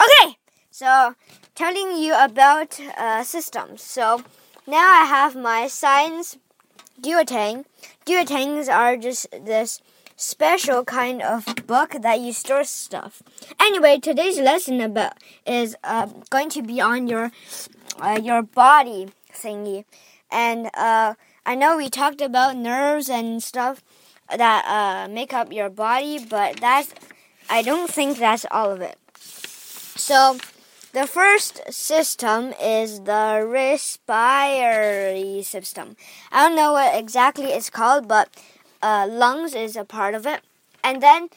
Okay, so telling you about uh, systems. So now I have my science duotang. Duotangs are just this special kind of book that you store stuff. Anyway, today's lesson about is uh, going to be on your uh, your body thingy, and uh, I know we talked about nerves and stuff that uh, make up your body, but that's I don't think that's all of it. So. The first system is the respiratory system. I don't know what exactly it's called, but uh, lungs is a part of it, and then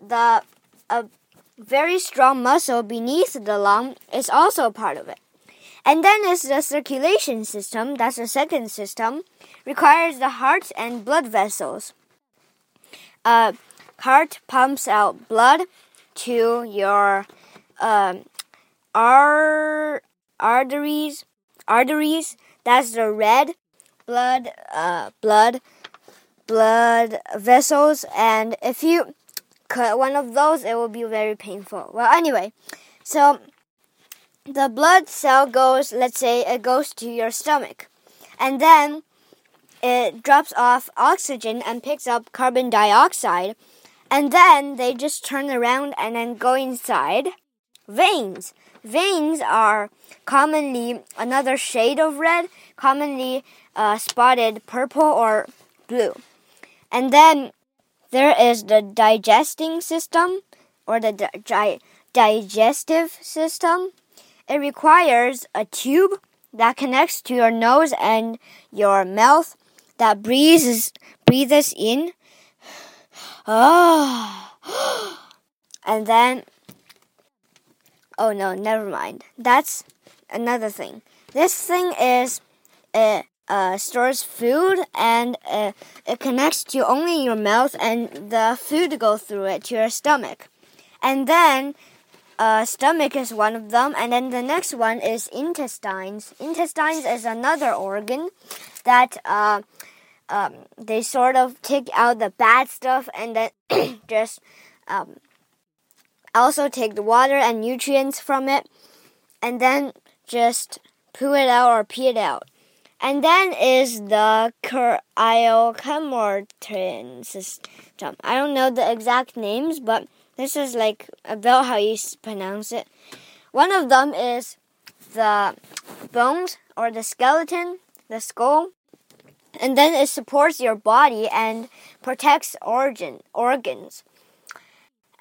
the a very strong muscle beneath the lung is also a part of it. And then is the circulation system. That's the second system. Requires the heart and blood vessels. Uh, heart pumps out blood to your um, ar arteries. Arteries. That's the red blood. Uh, blood blood vessels, and if you cut one of those, it will be very painful. Well, anyway, so the blood cell goes, let's say it goes to your stomach, and then it drops off oxygen and picks up carbon dioxide, and then they just turn around and then go inside veins. Veins are commonly another shade of red, commonly uh, spotted purple or blue. And then there is the digesting system or the di digestive system. It requires a tube that connects to your nose and your mouth that breathes breathes in. Oh. And then Oh no, never mind. That's another thing. This thing is a uh, stores food and uh, it connects to only your mouth and the food goes through it to your stomach. And then uh, stomach is one of them, and then the next one is intestines. Intestines is another organ that uh, um, they sort of take out the bad stuff and then just um, also take the water and nutrients from it, and then just poo it out or pee it out. And then is the cryochemotrin system. I don't know the exact names, but this is like about how you pronounce it. One of them is the bones or the skeleton, the skull, and then it supports your body and protects organ organs.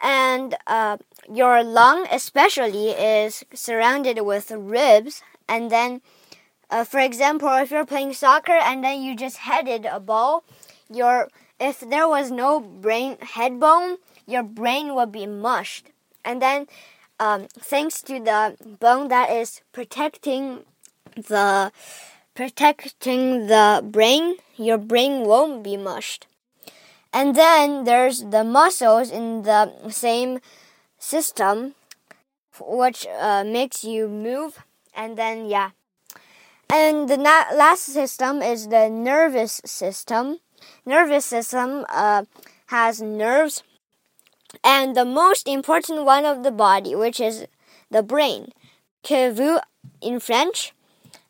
And uh, your lung, especially, is surrounded with ribs, and then uh, for example, if you're playing soccer and then you just headed a ball, your if there was no brain head bone, your brain would be mushed. And then, um, thanks to the bone that is protecting the protecting the brain, your brain won't be mushed. And then there's the muscles in the same system, which uh, makes you move. And then, yeah. And the last system is the nervous system. Nervous system uh, has nerves, and the most important one of the body, which is the brain, cerveau in French.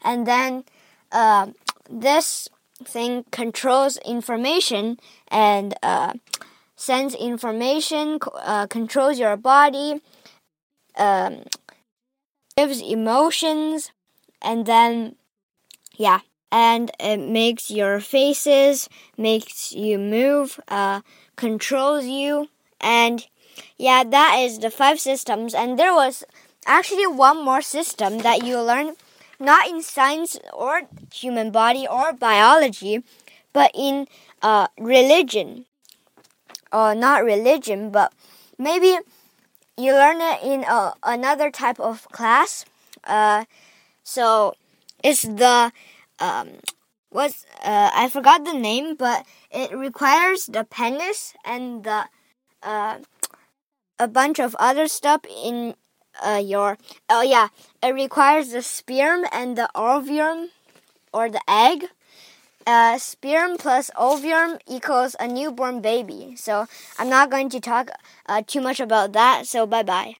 And then uh, this thing controls information and uh, sends information, uh, controls your body, um, gives emotions, and then yeah. And it makes your faces, makes you move, uh, controls you. And yeah, that is the five systems. And there was actually one more system that you learn not in science or human body or biology, but in uh, religion. Or not religion, but maybe you learn it in uh, another type of class. Uh, so it's the um, uh, I forgot the name, but it requires the penis and the uh, a bunch of other stuff in uh, your oh yeah, it requires the sperm and the ovum or the egg. Uh, sperm plus ovum equals a newborn baby. So I'm not going to talk uh, too much about that. So bye bye.